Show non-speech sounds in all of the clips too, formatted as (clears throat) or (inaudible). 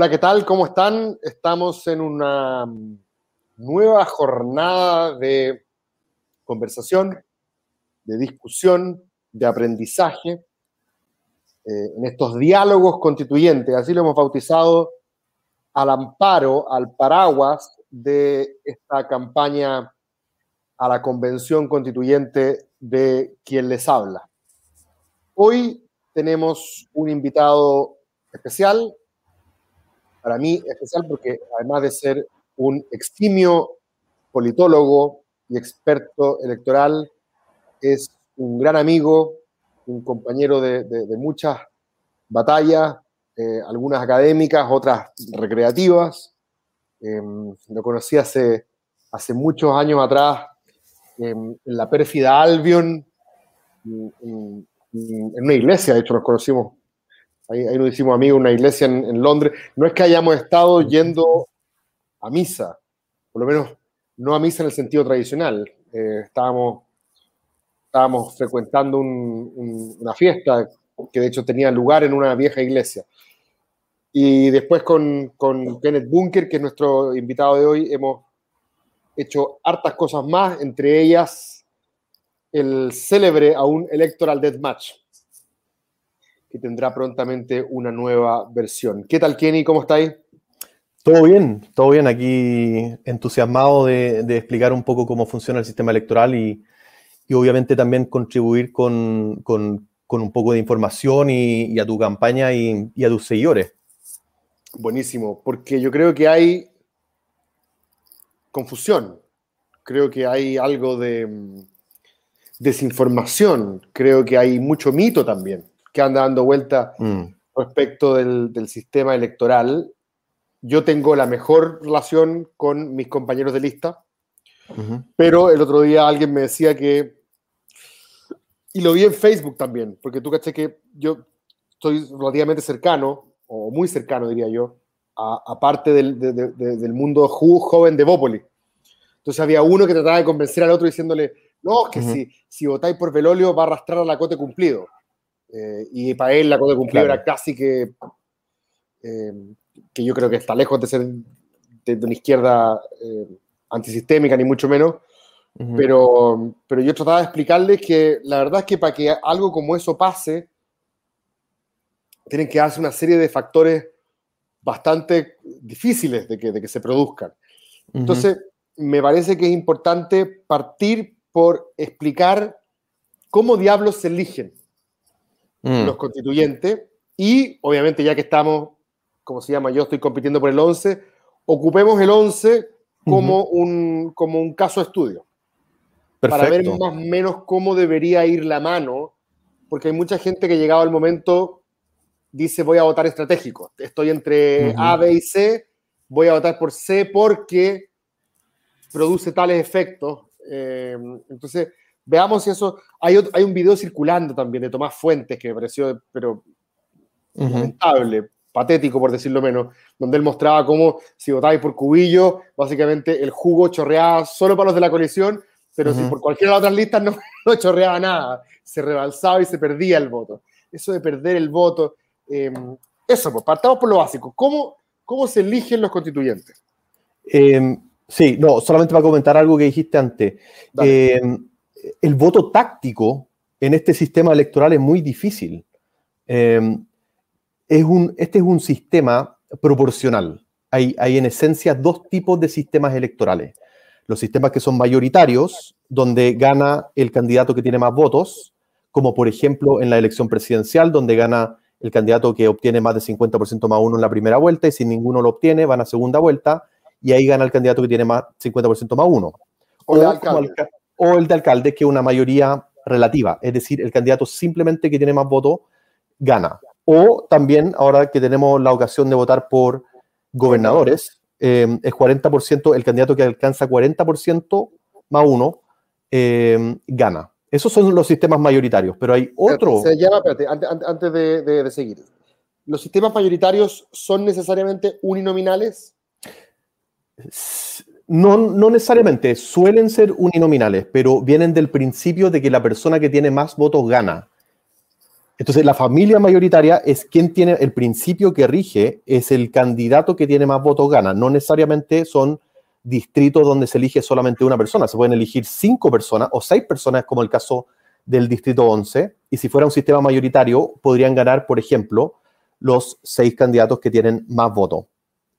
Hola, ¿qué tal? ¿Cómo están? Estamos en una nueva jornada de conversación, de discusión, de aprendizaje, eh, en estos diálogos constituyentes, así lo hemos bautizado, al amparo, al paraguas de esta campaña a la convención constituyente de quien les habla. Hoy tenemos un invitado especial, para mí especial porque además de ser un eximio politólogo y experto electoral, es un gran amigo, un compañero de, muchas batallas, eh, algunas académicas, otras recreativas. Em, lo conocí hace, muchos años atrás em, en la pérfida Albion, en, una iglesia, de hecho nos conocimos Ahí, nos hicimos amigos en una iglesia en, Londres. No es que hayamos estado yendo a misa, por lo menos no a misa en el sentido tradicional. Eh, estábamos, estábamos frecuentando una fiesta que de hecho tenía lugar en una vieja iglesia. Y después con, con Kenneth Bunker, que es nuestro invitado de hoy, hemos hecho hartas cosas más, entre ellas el célebre aún Electoral Deathmatch tendrá prontamente una nueva versión. ¿Qué tal, Kenny? ¿Cómo estáis? Todo bien, todo bien. Aquí entusiasmado de, explicar un poco cómo funciona el sistema electoral y, obviamente también contribuir con, un poco de información y, a tu campaña y, a tus seguidores. Buenísimo, porque yo creo que hay confusión, creo que hay algo de mm, desinformación, creo que hay mucho mito también que anda dando vuelta mm. respecto del, sistema electoral. Yo tengo la mejor relación con mis compañeros de lista, pero el otro día alguien me decía que, y lo vi en Facebook también, porque tú caché que yo estoy relativamente cercano, o muy cercano diría yo, a, parte del, del, mundo joven de Bópoli. Entonces había uno que trataba de convencer al otro diciéndole, no, es que si, si votáis por Velolio va a arrastrar a la cote cumplido. Eh, y para él la cosa cumplida era casi que, eh, que yo creo que está lejos de ser de, una izquierda eh, antisistémica, ni mucho menos. pero, pero yo trataba de explicarles que la verdad es que para que algo como eso pase, tienen que darse una serie de factores bastante difíciles de que, de que se produzcan. Entonces, me parece que es importante partir por explicar cómo diablos se eligen Mm. los constituyentes. Y obviamente, ya que estamos, como se llama, yo estoy compitiendo por el 11, ocupemos el 11 como, un, como un caso estudio. Para ver más o menos cómo debería ir la mano, porque hay mucha gente que llegado al momento dice voy a votar estratégico. Estoy entre A, B y C, voy a votar por C porque produce tales efectos. Eh, entonces, Veamos si eso. Hay, hay un video circulando también de Tomás Fuentes que me pareció, pero lamentable, patético por decirlo menos, donde él mostraba cómo si votabais por Cubillo, básicamente el jugo chorreaba solo para los de la coalición, pero si por cualquiera de las otras listas no, (laughs) no, chorreaba nada, se rebalsaba y se perdía el voto. Eso de perder el voto. Em, eso, pues partamos por lo básico. ¿Cómo, cómo se eligen los constituyentes? Em, sí, no, solamente para comentar algo que dijiste antes. Eh, el voto táctico en este sistema electoral es muy difícil. Em, es un, este es un sistema proporcional. Hay, hay, en esencia dos tipos de sistemas electorales. Los sistemas que son mayoritarios, donde gana el candidato que tiene más votos, como por ejemplo en la elección presidencial, donde gana el candidato que obtiene más de 50% más uno en la primera vuelta y si ninguno lo obtiene, van a segunda vuelta y ahí gana el candidato que tiene más 50% más uno. O, o el de alcalde, que es una mayoría relativa, es decir, el candidato simplemente que tiene más votos gana. O también, ahora que tenemos la ocasión de votar por gobernadores, eh, es 40%, el candidato que alcanza 40% más uno eh, gana. Esos son los sistemas mayoritarios, pero hay otro. Se llama, espérate, antes, de, de, seguir. ¿Los sistemas mayoritarios son necesariamente uninominales? No, no necesariamente, suelen ser uninominales, pero vienen del principio de que la persona que tiene más votos gana. Entonces, la familia mayoritaria es quien tiene el principio que rige, es el candidato que tiene más votos gana. No necesariamente son distritos donde se elige solamente una persona. Se pueden elegir cinco personas o seis personas, como el caso del distrito 11. Y si fuera un sistema mayoritario, podrían ganar, por ejemplo, los seis candidatos que tienen más votos.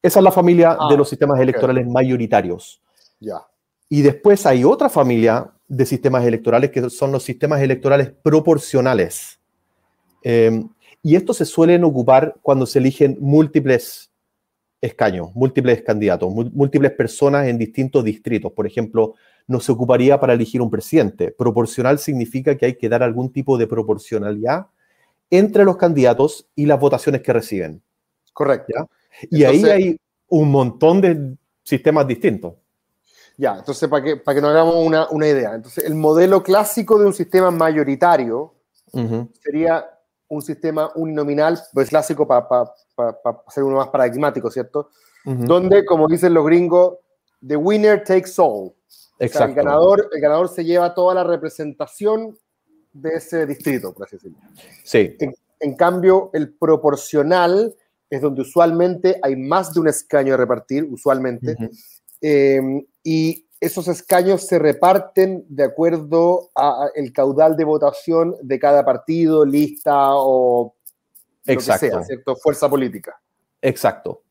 Esa es la familia de ah, los sistemas electorales mayoritarios. Ya. Y después hay otra familia de sistemas electorales que son los sistemas electorales proporcionales. Em, y estos se suelen ocupar cuando se eligen múltiples escaños, múltiples candidatos, múltiples personas en distintos distritos. Por ejemplo, no se ocuparía para elegir un presidente. Proporcional significa que hay que dar algún tipo de proporcionalidad entre los candidatos y las votaciones que reciben. Correcto. Y ahí hay un montón de sistemas distintos. Ya, entonces para que, para que nos hagamos una, idea. Entonces, el modelo clásico de un sistema mayoritario sería un sistema uninominal, pues clásico para hacer uno más paradigmático, ¿cierto? Donde, como dicen los gringos, the winner takes all. el, ganador, el ganador se lleva toda la representación de ese distrito, por así decirlo. Sí. En, cambio, el proporcional es donde usualmente hay más de un escaño a repartir, usualmente, eh, y esos escaños se reparten de acuerdo al caudal de votación de cada partido, lista o Exacto. lo que sea, ¿cierto? Fuerza política. Exacto.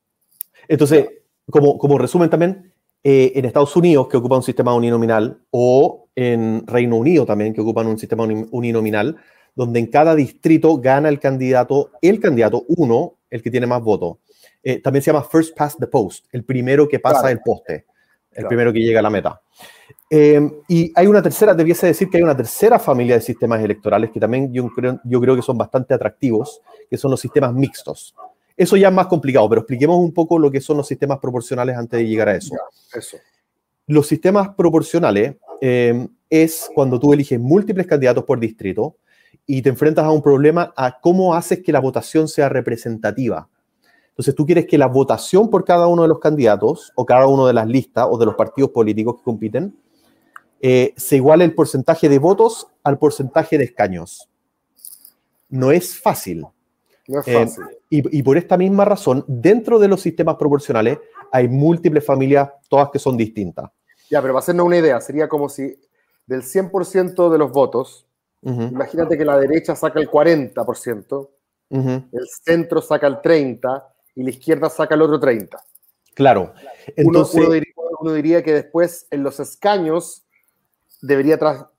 Entonces, como, como resumen también, eh, en Estados Unidos, que ocupa un sistema uninominal, o en Reino Unido también, que ocupan un sistema uninominal, donde en cada distrito gana el candidato, el candidato uno, el que tiene más votos. Eh, también se llama First Past the Post, el primero que pasa el poste el primero que llega a la meta. Eh, y hay una tercera, debiese decir que hay una tercera familia de sistemas electorales que también yo creo, yo creo que son bastante atractivos, que son los sistemas mixtos. Eso ya es más complicado, pero expliquemos un poco lo que son los sistemas proporcionales antes de llegar a eso. eso. Los sistemas proporcionales eh, es cuando tú eliges múltiples candidatos por distrito y te enfrentas a un problema a cómo haces que la votación sea representativa. Entonces tú quieres que la votación por cada uno de los candidatos o cada uno de las listas o de los partidos políticos que compiten eh, se iguale el porcentaje de votos al porcentaje de escaños. No es fácil. No es eh, fácil. y, por esta misma razón, dentro de los sistemas proporcionales hay múltiples familias, todas que son distintas. Ya, pero para hacernos una idea, sería como si del 100% de los votos, imagínate que la derecha saca el 40%, el centro saca el 30% y la izquierda saca el otro 30. Claro. Entonces, uno, diría, que después en los escaños debería,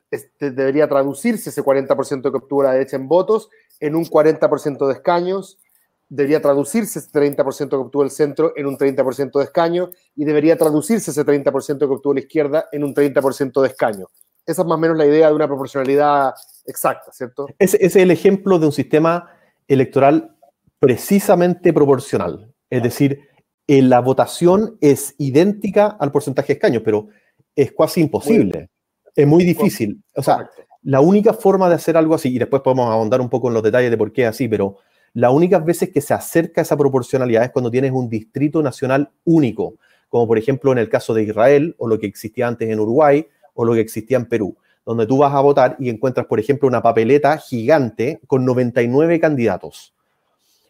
este, debería traducirse ese 40% que obtuvo la derecha en votos en un 40% de escaños, debería traducirse ese 30% que obtuvo el centro en un 30% de escaños y debería traducirse ese 30% que obtuvo la izquierda en un 30% de escaños. Esa es más o menos la idea de una proporcionalidad exacta, ¿cierto? Ese, ese es el ejemplo de un sistema electoral precisamente proporcional. Es decir, la votación es idéntica al porcentaje de escaños, pero es casi imposible. Es muy difícil. O sea, la única forma de hacer algo así, y después podemos ahondar un poco en los detalles de por qué es así, pero la única veces que se acerca a esa proporcionalidad es cuando tienes un distrito nacional único, como por ejemplo en el caso de Israel, o lo que existía antes en Uruguay, o lo que existía en Perú, donde tú vas a votar y encuentras, por ejemplo, una papeleta gigante con 99 candidatos.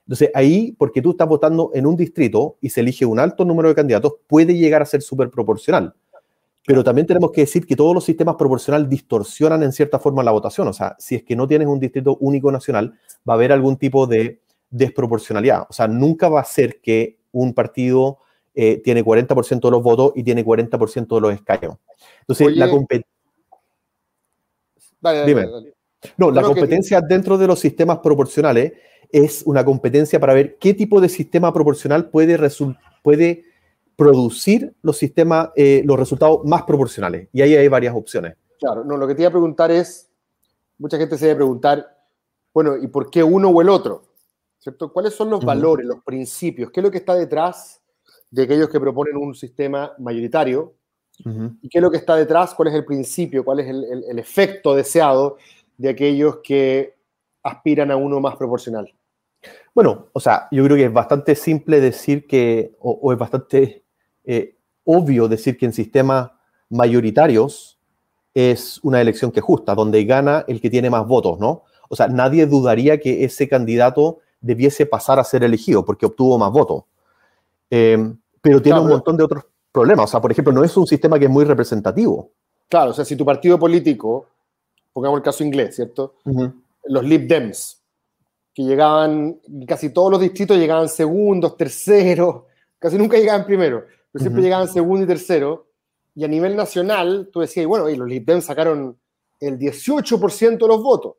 Entonces, ahí, porque tú estás votando en un distrito y se elige un alto número de candidatos, puede llegar a ser súper proporcional. Pero también tenemos que decir que todos los sistemas proporcionales distorsionan en cierta forma la votación. O sea, si es que no tienes un distrito único nacional, va a haber algún tipo de desproporcionalidad. O sea, nunca va a ser que un partido eh, tiene 40% de los votos y tiene 40% de los escaños. Entonces, la competencia... No, la competencia dentro de los sistemas proporcionales es una competencia para ver qué tipo de sistema proporcional puede, puede producir los, sistemas, eh, los resultados más proporcionales. Y ahí hay varias opciones. Claro, no, lo que te iba a preguntar es, mucha gente se debe preguntar, bueno, ¿y por qué uno o el otro? ¿Cierto? ¿Cuáles son los valores, los principios? ¿Qué es lo que está detrás de aquellos que proponen un sistema mayoritario? ¿Y qué es lo que está detrás? ¿Cuál es el principio? ¿Cuál es el, el efecto deseado de aquellos que aspiran a uno más proporcional? Bueno, o sea, yo creo que es bastante simple decir que, o, es bastante eh, obvio decir que en sistemas mayoritarios es una elección que justa, donde gana el que tiene más votos, ¿no? O sea, nadie dudaría que ese candidato debiese pasar a ser elegido porque obtuvo más votos. Em, pero tiene un montón de otros problemas. O sea, por ejemplo, no es un sistema que es muy representativo. Claro, o sea, si tu partido político, pongamos el caso inglés, ¿cierto? Los Lib Dems, que llegaban, casi todos los distritos llegaban segundos, terceros, casi nunca llegaban primero, pero siempre llegaban segundo y tercero. Y a nivel nacional, tú decías, bueno, los Lib Dems sacaron el 18% de los votos.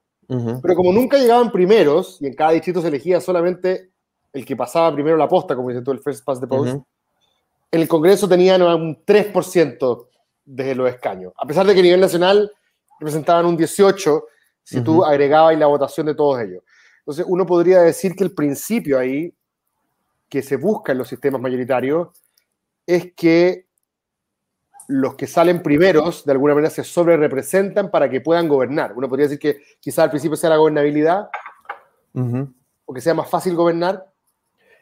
Pero como nunca llegaban primeros, y en cada distrito se elegía solamente el que pasaba primero la posta, como dice tú, el first past the post, en el Congreso tenían un 3% de los escaños. A pesar de que a nivel nacional representaban un 18% si tú agregabas la votación de todos ellos. Entonces, uno podría decir que el principio ahí que se busca en los sistemas mayoritarios es que los que salen primeros de alguna manera se sobre representan para que puedan gobernar. Uno podría decir que quizás al principio sea la gobernabilidad o que sea más fácil gobernar.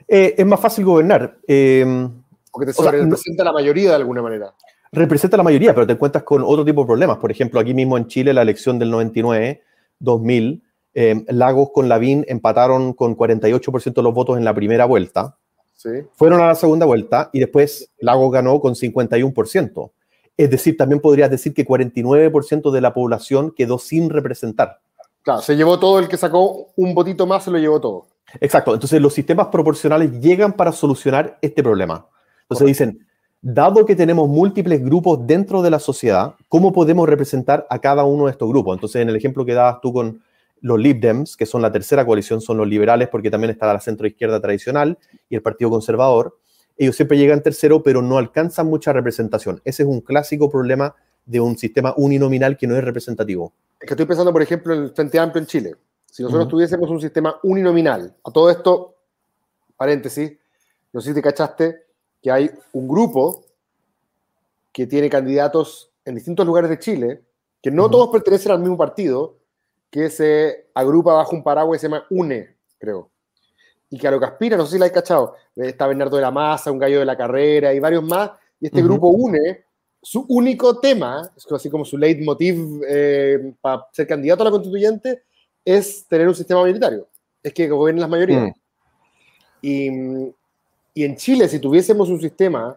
Eh, es más fácil gobernar. Eh, porque te sobre representa la mayoría de alguna manera representa la mayoría, pero te encuentras con otro tipo de problemas. Por ejemplo, aquí mismo en Chile, la elección del 99, 2000, eh, Lagos con Lavín empataron con 48% de los votos en la primera vuelta. Sí. Fueron a la segunda vuelta y después Lagos ganó con 51%. Es decir, también podrías decir que 49% de la población quedó sin representar. Claro, se llevó todo el que sacó un votito más, se lo llevó todo. Exacto, entonces los sistemas proporcionales llegan para solucionar este problema. Entonces dicen, dado que tenemos múltiples grupos dentro de la sociedad, ¿cómo podemos representar a cada uno de estos grupos? Entonces, en el ejemplo que dabas tú con los Lib Dems, que son la tercera coalición, son los liberales, porque también está la centro-izquierda tradicional y el Partido Conservador. Ellos siempre llegan tercero, pero no alcanzan mucha representación. Ese es un clásico problema de un sistema uninominal que no es representativo. Es que estoy pensando, por ejemplo, en el Frente Amplio en Chile. Si nosotros tuviésemos un sistema uninominal, a todo esto, paréntesis, no sé si te cachaste, que hay un grupo que tiene candidatos en distintos lugares de Chile, que no todos pertenecen al mismo partido, que se agrupa bajo un paraguas que se llama UNE, creo. Y que a lo que aspira, no sé si la hay cachado, está Bernardo de la Maza, un gallo de la carrera y varios más, y este grupo UNE, su único tema, es así como su leitmotiv eh, para ser candidato a la constituyente, es tener un sistema militario, es que gobiernen las mayorías. Mm. Y y en Chile, si tuviésemos un sistema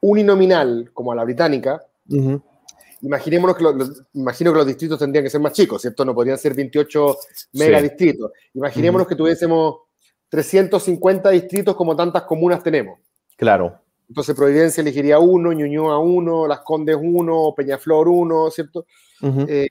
uninominal como a la británica, imaginémonos que los, imagino que los distritos tendrían que ser más chicos, ¿cierto? No podrían ser 28 megadistritos. Imaginémonos que tuviésemos 350 distritos como tantas comunas tenemos. Claro. Entonces Providencia elegiría uno, Ñuñoa uno, Las Condes uno, Peñaflor uno, ¿cierto? Eh,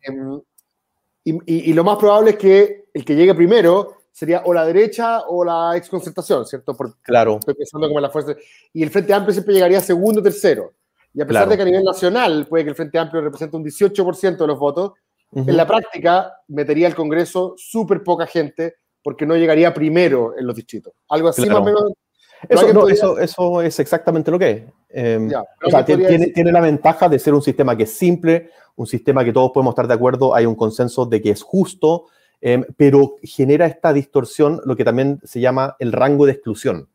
y, y, lo más probable es que el que llegue primero sería o la derecha o la exconcertación, ¿cierto? claro. Estoy pensando como la fuerza. Y el Frente Amplio siempre llegaría segundo o tercero. Y a pesar de que a nivel nacional puede que el Frente Amplio represente un 18% de los votos, en la práctica metería al Congreso súper poca gente porque no llegaría primero en los distritos. Algo así más o menos. Eso, eso, es exactamente lo que es. Em, o sea, tiene, tiene, la ventaja de ser un sistema que es simple, un sistema que todos podemos estar de acuerdo, hay un consenso de que es justo, Em, pero genera esta distorsión, lo que también se llama el rango de exclusión.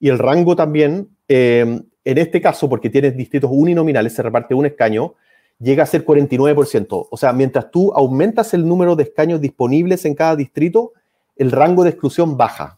Y el rango también, em, en este caso, porque tienes distritos uninominales, se reparte un escaño, llega a ser 49%. O sea, mientras tú aumentas el número de escaños disponibles en cada distrito, el rango de exclusión baja.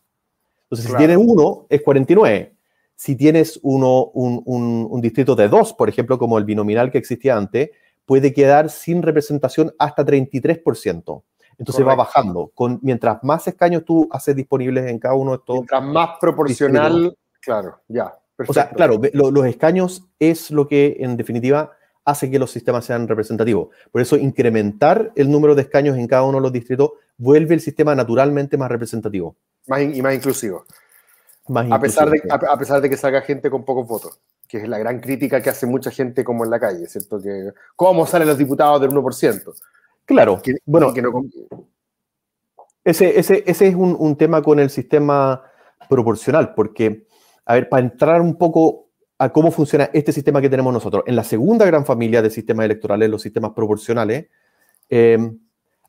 Entonces, si tienes uno, es 49. Si tienes uno, un, un distrito de dos, por ejemplo, como el binominal que existía antes, puede quedar sin representación hasta 33%. Entonces va bajando. Con, mientras más escaños tú haces disponibles en cada uno de estos. Mientras más proporcional, claro, ya. O sea, claro, los escaños es lo que en definitiva hace que los sistemas sean representativos. Por eso incrementar el número de escaños en cada uno de los distritos vuelve el sistema naturalmente más representativo. Más y más inclusivo. Más a, pesar de, a, pesar de que salga gente con pocos votos, que es la gran crítica que hace mucha gente como en la calle, ¿cierto? Que, ¿Cómo salen los diputados del 1%? Claro, bueno, ese, ese, ese, es un, tema con el sistema proporcional, porque, a ver, para entrar un poco a cómo funciona este sistema que tenemos nosotros, en la segunda gran familia de sistemas electorales, los sistemas proporcionales, em,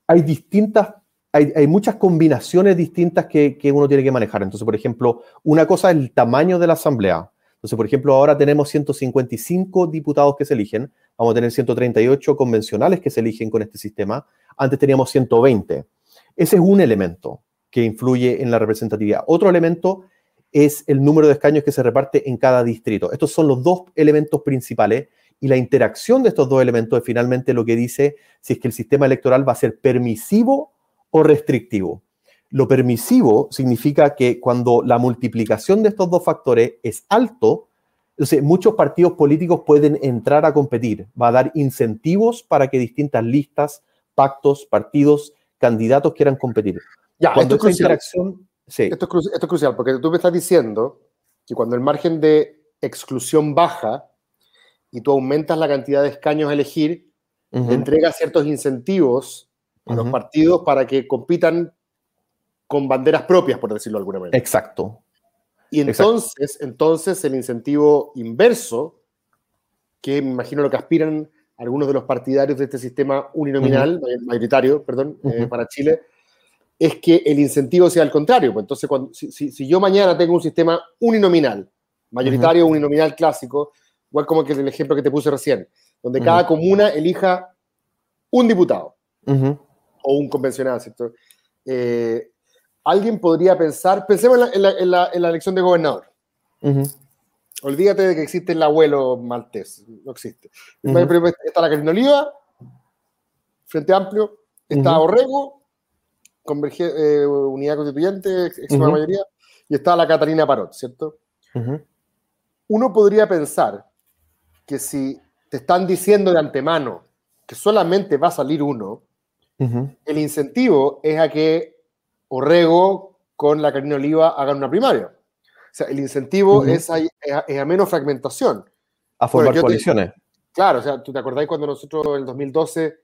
hay distintas, hay, hay, muchas combinaciones distintas que, que uno tiene que manejar. Entonces, por ejemplo, una cosa es el tamaño de la asamblea. Entonces, por ejemplo, ahora tenemos 155 diputados que se eligen, vamos a tener 138 convencionales que se eligen con este sistema, antes teníamos 120. Ese es un elemento que influye en la representatividad. Otro elemento es el número de escaños que se reparte en cada distrito. Estos son los dos elementos principales y la interacción de estos dos elementos es finalmente lo que dice si es que el sistema electoral va a ser permisivo o restrictivo. Lo permisivo significa que cuando la multiplicación de estos dos factores es alto, entonces muchos partidos políticos pueden entrar a competir. Va a dar incentivos para que distintas listas, pactos, partidos, candidatos quieran competir. Ya, cuando esto es interacción, sí. esto, es esto es crucial porque tú me estás diciendo que cuando el margen de exclusión baja y tú aumentas la cantidad de escaños a elegir, entregas ciertos incentivos a los partidos para que compitan con banderas propias, por decirlo de alguna manera. Exacto. Y entonces, entonces el incentivo inverso, que me imagino lo que aspiran algunos de los partidarios de este sistema uninominal, mayoritario, perdón, eh, para Chile, es que el incentivo sea al contrario. Pues entonces, cuando, si, yo mañana tengo un sistema uninominal, mayoritario, uninominal clásico, igual como que el ejemplo que te puse recién, donde cada comuna elija un diputado o un convencional, ¿cierto? Eh, alguien podría pensar, pensemos en la, elección de gobernador. Olvídate de que existe el abuelo maltés, no existe. Está la Carolina Oliva, Frente Amplio, está Orrego, eh, Unidad Constituyente, extrema mayoría, y está la Catarina Parot, ¿cierto? Uno podría pensar que si te están diciendo de antemano que solamente va a salir uno, el incentivo es a que Orrego con la Carina Oliva hagan una primaria. O sea, el incentivo es, a, menos fragmentación. A formar coaliciones. claro, o sea, ¿tú te acordás cuando nosotros en el 2012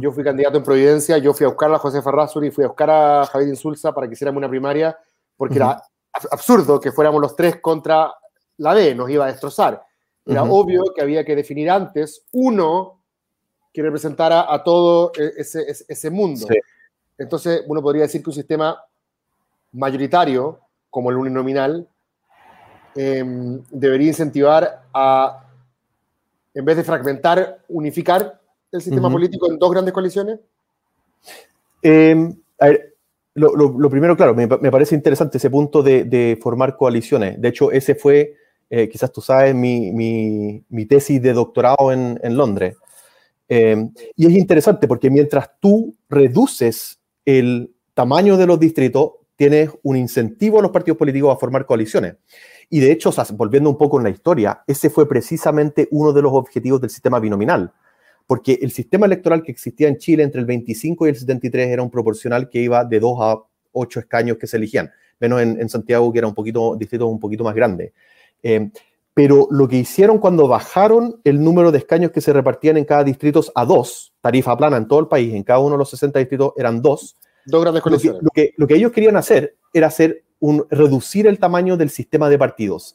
yo fui candidato en Providencia, yo fui a buscar a José Ferrazuri, fui a buscar a Javier Insulza para que hiciéramos una primaria, porque era absurdo que fuéramos los tres contra la D, nos iba a destrozar. Era obvio que había que definir antes uno que representara a todo e, ese, ese mundo. Entonces, uno podría decir que un sistema mayoritario, como el uninominal, em, debería incentivar a, en vez de fragmentar, unificar el sistema político en dos grandes coaliciones. Em, a ver, lo, primero, claro, me, parece interesante ese punto de, formar coaliciones. De hecho, ese fue, eh, quizás tú sabes, mi, tesis de doctorado en, en Londres. Em, y es interesante porque mientras tú reduces el tamaño de los distritos, tienes un incentivo a los partidos políticos a formar coaliciones. Y de hecho, volviendo un poco en la historia, ese fue precisamente uno de los objetivos del sistema binominal, porque el sistema electoral que existía en Chile entre el 25 y el 73 era un proporcional que iba de 2 a 8 escaños que se elegían, menos en, Santiago, que era un poquito, distrito un poquito más grande. Eh, pero lo que hicieron cuando bajaron el número de escaños que se repartían en cada distrito a dos, tarifa plana en todo el país, en cada uno de los 60 distritos eran dos. Dos grandes. Lo que, lo que, ellos querían hacer era hacer un, reducir el tamaño del sistema de partidos.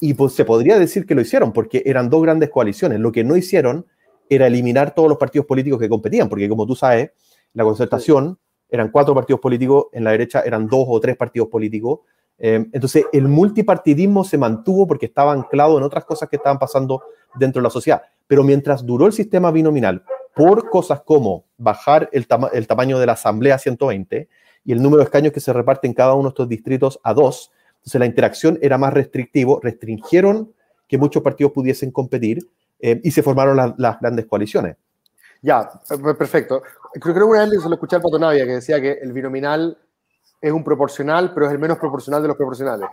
Y pues se podría decir que lo hicieron, porque eran dos grandes coaliciones. Lo que no hicieron era eliminar todos los partidos políticos que competían, porque como tú sabes, la concertación eran cuatro partidos políticos, en la derecha eran dos o tres partidos políticos, entonces, el multipartidismo se mantuvo porque estaba anclado en otras cosas que estaban pasando dentro de la sociedad. Pero mientras duró el sistema binominal, por cosas como bajar el, tamaño de la asamblea a 120 y el número de escaños que se reparten en cada uno de estos distritos a dos, entonces la interacción era más restrictivo, restringieron que muchos partidos pudiesen competir em, y se formaron las grandes coaliciones. Ya, perfecto. Creo que una vez lo escuché al Pato que decía que el binominal es un proporcional, pero es el menos proporcional de los proporcionales.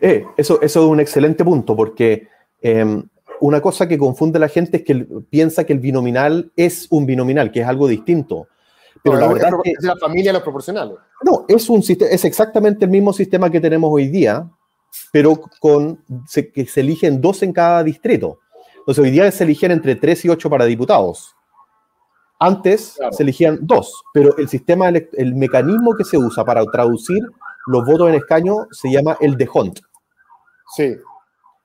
Eh, eso, eso es un excelente punto, porque em, una cosa que confunde a la gente es que piensa que el binominal es un binominal, que es algo distinto. Pero la verdad es, que, la familia de los proporcionales. No, es, un, es exactamente el mismo sistema que tenemos hoy día, pero con que se eligen dos en cada distrito. Entonces, hoy día se eligen entre tres y ocho para diputados. Antes se elegían dos, pero el sistema, el mecanismo que se usa para traducir los votos en escaño se llama el de Hunt. Sí.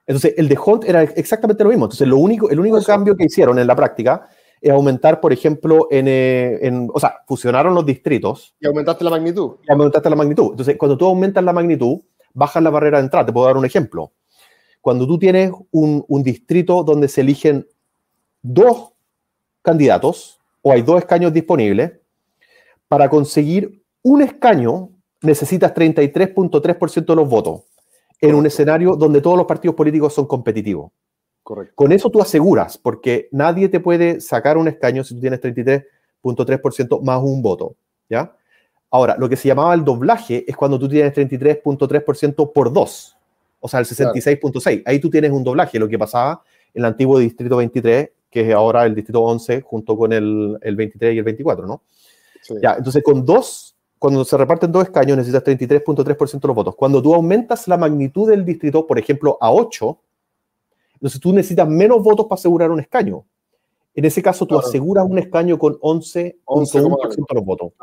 Entonces, el de Hunt era exactamente lo mismo. Entonces, lo único, el único cambio que hicieron en la práctica es aumentar, por ejemplo, eh, en, o sea, fusionaron los distritos. Y aumentaste la magnitud. Y aumentaste la magnitud. Entonces, cuando tú aumentas la magnitud, bajas la barrera de entrada. Te puedo dar un ejemplo. Cuando tú tienes un, un distrito donde se eligen dos candidatos, o hay dos escaños disponibles, para conseguir un escaño necesitas 33.3% de los votos en un escenario donde todos los partidos políticos son competitivos. Correcto. Con eso tú aseguras, porque nadie te puede sacar un escaño si tú tienes 33.3% más un voto, ¿ya? Ahora, lo que se llamaba el doblaje es cuando tú tienes 33.3% por dos, o sea, el 66.6. Ahí tú tienes un doblaje, lo que pasaba en el antiguo distrito 23, que es ahora el distrito 11, junto con el, el 23 y el 24, ¿no? Ya, entonces con dos, cuando se reparten dos escaños necesitas 33.3% de los votos. Cuando tú aumentas la magnitud del distrito, por ejemplo, a 8, entonces tú necesitas menos votos para asegurar un escaño. En ese caso, tú aseguras un escaño con 11.1% de los votos.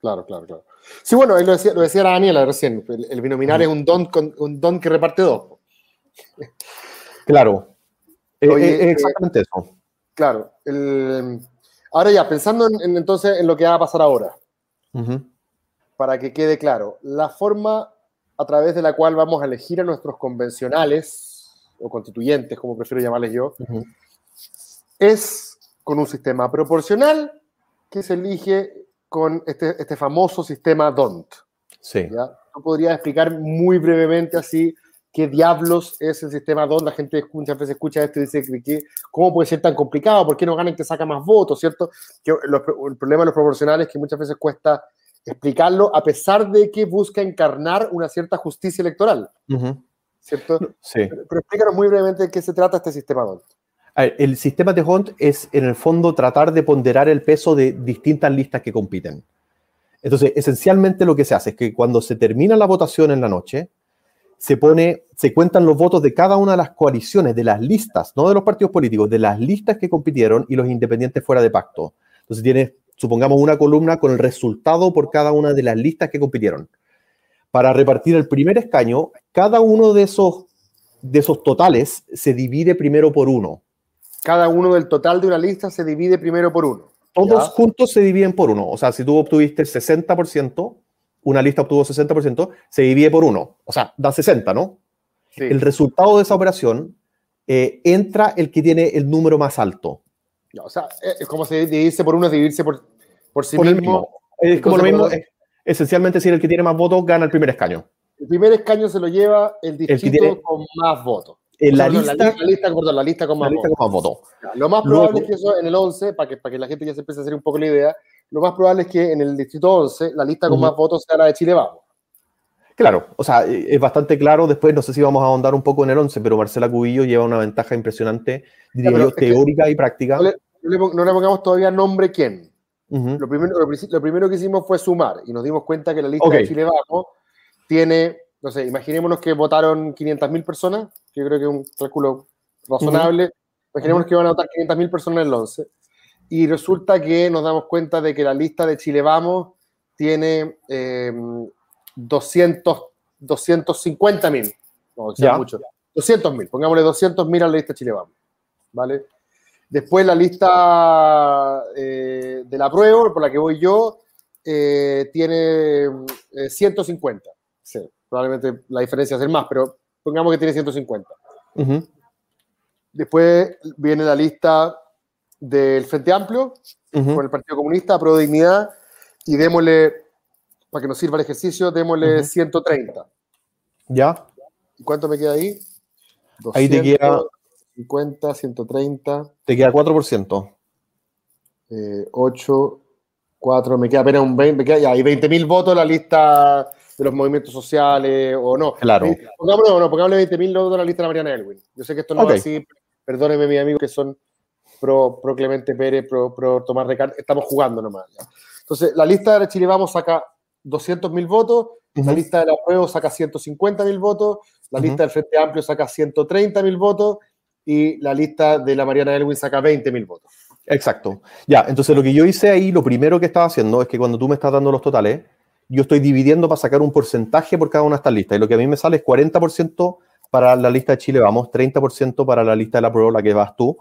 Claro, claro, claro. Sí, bueno, lo decía, lo decía Daniela recién, el, binominal es un don, un don que reparte dos. Claro, eh, eh, es exactamente eso. Claro. ahora ya, pensando en, entonces en lo que va a pasar ahora, para que quede claro, la forma a través de la cual vamos a elegir a nuestros convencionales o constituyentes, como prefiero llamarles yo, es con un sistema proporcional que se elige con este, este famoso sistema DONT. Sí. ¿ya? podría explicar muy brevemente así qué diablos es el sistema DONT? La gente muchas veces escucha esto y dice, que, ¿cómo puede ser tan complicado? ¿Por qué no ganan que saca más votos? ¿Cierto? Que el problema de los proporcionales es que muchas veces cuesta explicarlo a pesar de que busca encarnar una cierta justicia electoral. ¿Cierto? Sí. Pero, explícanos muy brevemente de qué se trata este sistema DONT. El sistema de Hunt es, en el fondo, tratar de ponderar el peso de distintas listas que compiten. Entonces, esencialmente lo que se hace es que cuando se termina la votación en la noche, se pone, se cuentan los votos de cada una de las coaliciones, de las listas, no de los partidos políticos, de las listas que compitieron y los independientes fuera de pacto. Entonces tienes, supongamos, una columna con el resultado por cada una de las listas que compitieron. Para repartir el primer escaño, cada uno de esos, de esos totales se divide primero por uno. Cada uno del total de una lista se divide primero por uno. Todos juntos se dividen por uno. O sea, si tú obtuviste el 60%, una lista obtuvo 60%, se divide por uno. O sea, da 60, ¿no? El resultado de esa operación eh, entra el que tiene el número más alto. o sea, eh, es como se dividirse por uno, es dividirse por, por sí mismo. Es como lo mismo, esencialmente si el que tiene más votos gana el primer escaño. El primer escaño se lo lleva el distrito con más votos. En la, lista, la, lista, la, lista, con más votos. Lo más probable es que eso en el 11, para que, para que la gente ya se empiece a hacer un poco la idea, lo más probable es que en el distrito 11 la lista con más votos sea la de Chile Vamos. Claro, o sea, es bastante claro. Después, no sé si vamos a ahondar un poco en el 11, pero Marcela Cubillo lleva una ventaja impresionante, diría teórica y práctica. No le, pongamos todavía nombre quién. lo, primero, lo, primero, que hicimos fue sumar y nos dimos cuenta que la lista de Chile Vamos tiene, no sé, imaginémonos que votaron 500.000 personas, que yo creo que es un cálculo razonable. Imaginémonos que van a votar 500.000 personas en el 11 y resulta que nos damos cuenta de que la lista de Chile Vamos tiene eh, 200, 250 mil, no, sea mucho, 200 mil, pongámosle 200 mil a la lista de Chile Vamos, ¿vale? Después la lista eh, de la prueba, por la que voy yo, eh, tiene 150. Eh, sí, probablemente la diferencia es el más, pero pongamos que tiene 150. Después viene la lista del Frente Amplio con el Partido Comunista, Pro Dignidad, y démosle, para que nos sirva el ejercicio, démosle 130. ¿Ya? ¿Y cuánto me queda ahí? ahí te queda 50, 130. Te queda 4%. 8, 4, me queda apenas un 20, me queda, ya, hay 20 mil votos en la lista de los movimientos sociales o no. Claro. Pongámosle, no, pongámosle 20 mil votos en la lista de la Mariana Elwin. Yo sé que esto no es así, perdónenme, mi amigo, que son pro, pro Clemente Pérez, pro, pro Tomás Recart, estamos jugando nomás. Entonces, la lista de Chile Vamos saca 200.000 votos, la lista de la prueba saca 150.000 votos, la lista del Frente Amplio saca 130.000 votos y la lista de la Mariana Elwin saca 20.000 votos. Exacto. Ya, entonces lo que yo hice ahí, lo primero que estaba haciendo es que cuando tú me estás dando los totales, yo estoy dividiendo para sacar un porcentaje por cada una de estas listas. Y lo que a mí me sale es 40% para la lista de Chile Vamos, 30% para la lista de la prueba, la que vas tú,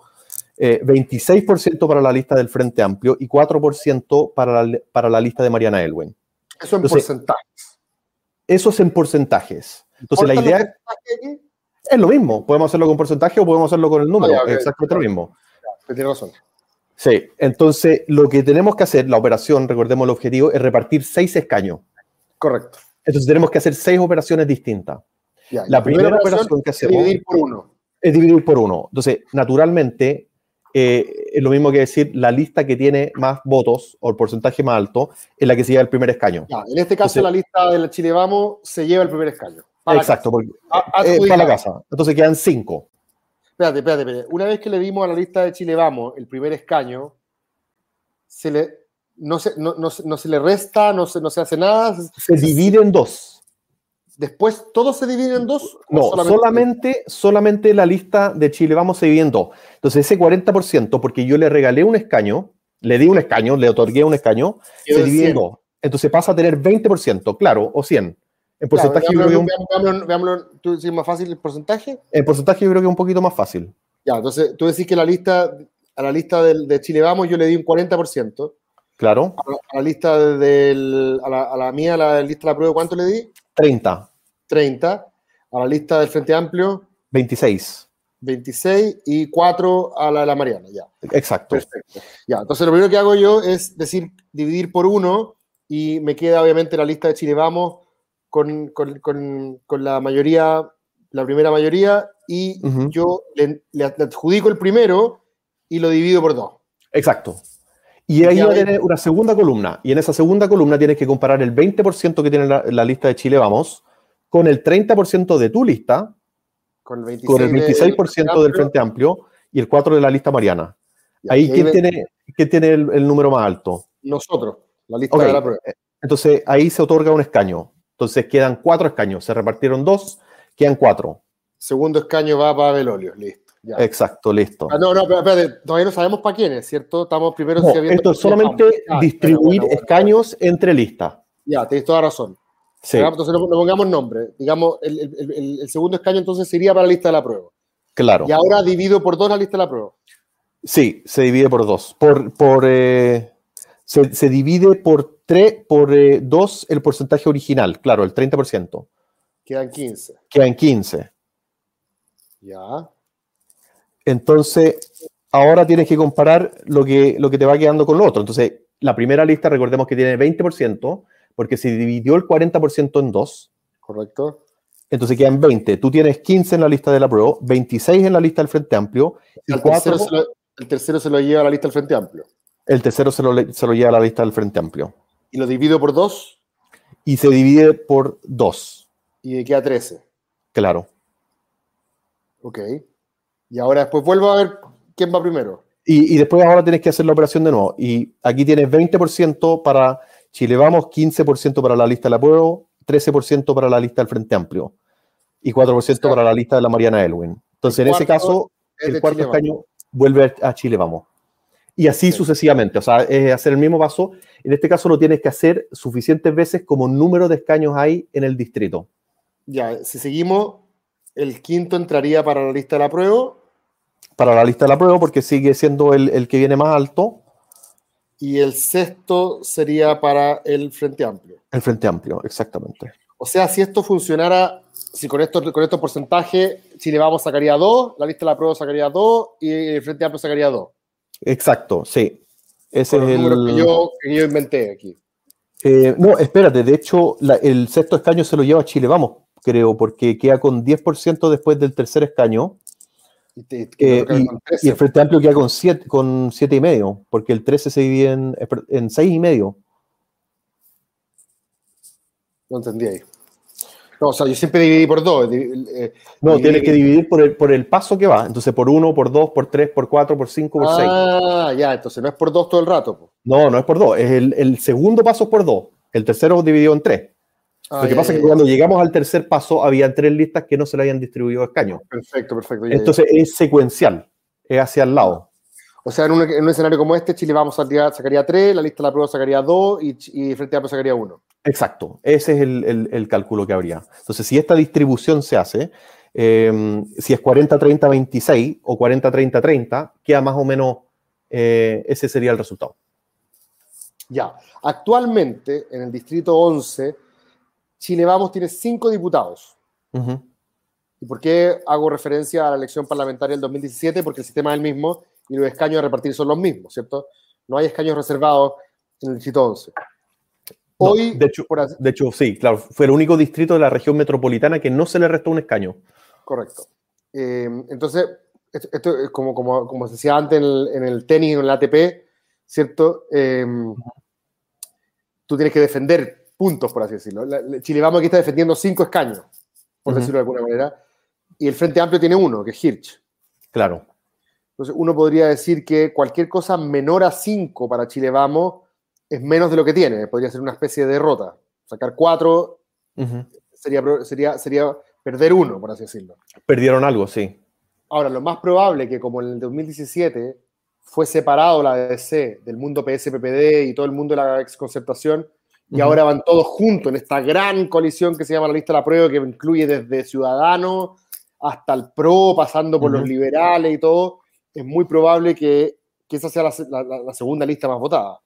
26% eh, para la lista del Frente Amplio y 4% para la, para la lista de Mariana Elwin. Eso en porcentajes. Eso es en porcentajes. Entonces la idea es, lo mismo. Podemos hacerlo con porcentaje o podemos hacerlo con el número. Ah, Exactamente lo mismo. Tiene razón. Sí, entonces lo que tenemos que hacer, la operación, recordemos el objetivo, es repartir seis escaños. Correcto. Entonces tenemos que hacer seis operaciones distintas. la, primera, operación, que hacemos es dividir por uno. Es dividir por uno. Entonces, naturalmente, eh, es lo mismo que decir la lista que tiene más votos o el porcentaje más alto es la que se lleva el primer escaño. en este caso, la lista de la Chile Vamos se lleva el primer escaño. exacto, porque, eh, para la casa. Entonces quedan cinco. Espérate, espérate, espérate. Una vez que le dimos a la lista de Chile Vamos el primer escaño, se le, no, se, no, no, no se le resta, no se, no se hace nada. Se divide en dos. Después, ¿todos se dividen en dos? No, solamente, solamente, la lista de Chile Vamos se divide en dos. Entonces, ese 40%, porque yo le regalé un escaño, le di un escaño, le otorgué un escaño, se divide en dos. Entonces pasa a tener 20%, claro, o 100. En porcentaje yo creo que veámoslo, ¿tú decís más fácil el porcentaje? En porcentaje yo creo que es un poquito más fácil. Ya, entonces tú decís que la lista, a la lista de, Chile Vamos yo le di un 40%. Claro. A la, lista del, a la, a la mía, la lista de la prueba, ¿cuánto le di? 30. 30. A la lista del Frente Amplio. 26. 26 y 4 a la de la Mariana, ya. Exacto. Perfecto. Ya, entonces lo primero que hago yo es decir, dividir por 1 y me queda obviamente la lista de Chile Vamos con, con, con, la mayoría, la primera mayoría, y yo le, adjudico el primero y lo divido por 2. Exacto. Y ahí va a tener una segunda columna, y en esa segunda columna tienes que comparar el 20% que tiene la, la lista de Chile Vamos con el 30% de tu lista, con el 26%, del, Frente Amplio y el 4% de la lista Mariana. ahí, ¿quién, tiene, tiene el, número más alto? Nosotros, la lista de la prueba. Eh, entonces ahí se otorga un escaño. Entonces quedan cuatro escaños. Se repartieron dos, quedan cuatro. Segundo escaño va para Belolio, listo. Exacto, listo. Ah, no, no, pero, espérate, todavía no sabemos para quiénes, ¿cierto? Estamos primero no, Esto es solamente distribuir escaños entre listas. Ya, tienes toda razón. Entonces no, pongamos nombre. Digamos, el, segundo escaño entonces sería para la lista de la prueba. Claro. Y ahora divido por dos la lista de la prueba. Sí, se divide por dos. Por, por, eh, se, divide por tres, por eh, dos el porcentaje original, claro, el 30%. Quedan 15. Quedan 15. Ya. Entonces, ahora tienes que comparar lo que, lo que te va quedando con lo otro. Entonces, la primera lista, recordemos que tiene 20%, porque se dividió el 40% en dos. Correcto. Entonces quedan 20. Tú tienes 15 en la lista de la prueba, 26 en la lista del Frente Amplio. Y el, tercero el, tercero se lo lleva a la lista del Frente Amplio. El tercero se lo, se lo lleva a la lista del Frente Amplio. ¿Y lo divido por dos? Y se divide por dos. Y queda 13. Claro. Ok. Y ahora después vuelvo a ver quién va primero. Y, y después ahora tienes que hacer la operación de nuevo. Y aquí tienes 20% para Chile Vamos, 15% para la lista del apruebo, 13% para la lista del Frente Amplio y 4% para la lista de la Mariana Elwin. Entonces, en ese caso, el cuarto escaño vuelve a Chile Vamos. Y así sucesivamente, o sea, es hacer el mismo paso. En este caso lo tienes que hacer suficientes veces como número de escaños hay en el distrito. Ya, si seguimos, el quinto entraría para la lista de la prueba. Para la lista de la prueba, porque sigue siendo el, el que viene más alto y el sexto sería para el Frente Amplio. El Frente Amplio, exactamente. O sea, si esto funcionara, si con, esto, con estos porcentajes, le Vamos sacaría dos, la lista de la prueba sacaría dos y el Frente Amplio sacaría dos. Exacto, sí. Ese es el que yo, que yo inventé aquí. Eh, no, espérate, de hecho, el sexto escaño se lo lleva Chile Vamos, creo, porque queda con 10% después del tercer escaño eh, y, el Frente Amplio queda con 7 con siete y medio, porque el 13 se divide en, en 6 y medio. No entendí ahí. No, o sea, yo siempre dividí por 2. Eh, no, tienes que dividir por el, por el paso que va. Entonces, por 1, por 2, por 3, por 4, por 5, por 6. Ah, ya, entonces no es por 2 todo el rato. No, no es por 2. Es el, el, segundo paso es por 2. El tercero dividido en 3. Lo que pasa es que cuando llegamos al tercer paso, había tres listas que no se le habían distribuido escaños. Perfecto, perfecto. Entonces es secuencial, es hacia el lado. O sea, en un, escenario como este, Chile vamos a sacaría tres, la lista de la prueba sacaría dos y, y Frente Amplio sacaría uno. Exacto, ese es el, cálculo que habría. Entonces, si esta distribución se hace, em, si es 40-30-26 o 40-30-30, queda más o menos, eh, ese sería el resultado. Ya, actualmente en el distrito 11 Chile Vamos tiene cinco diputados. ¿Y por qué hago referencia a la elección parlamentaria del 2017? Porque el sistema es el mismo y los escaños a repartir son los mismos, ¿cierto? No hay escaños reservados en el distrito 11. Hoy, de, hecho, de hecho, sí, claro, fue el único distrito de la región metropolitana que no se le restó un escaño. Correcto. Eh, entonces, esto, es como, como, como, se decía antes en el, en el tenis, en el ATP, ¿cierto? Eh, tú tienes que defender puntos, por así decirlo. Chile Vamos aquí está defendiendo cinco escaños, por decirlo de alguna manera, y el Frente Amplio tiene uno, que es Hirsch. Claro. Entonces, uno podría decir que cualquier cosa menor a cinco para Chile Vamos es menos de lo que tiene. Podría ser una especie de derrota. Sacar cuatro sería, sería, sería perder uno, por así decirlo. Perdieron algo, sí. Ahora, lo más probable que como en el 2017 fue separado la ADC del mundo PSPPD y todo el mundo de la exconcertación, y ahora van todos juntos en esta gran colisión que se llama la lista de la prueba, que incluye desde Ciudadanos hasta el PRO, pasando por los liberales y todo, es muy probable que, que esa sea la, la, segunda lista más votada.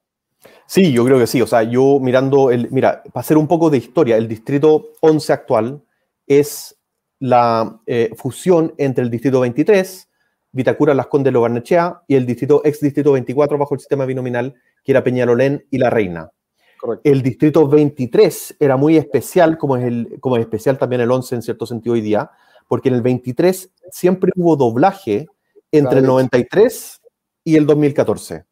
Sí, yo creo que sí. O sea, yo mirando, el, mira, para hacer un poco de historia, el distrito 11 actual es la eh, fusión entre el distrito 23, Vitacura, Las Condes, Lo Barnechea, y el distrito, ex distrito 24 bajo el sistema binominal, que era Peñalolén y La Reina. El distrito 23 era muy especial, como es, el, como es especial también el 11 en cierto sentido hoy día, porque en el 23 siempre hubo doblaje entre el 93 y el 2014.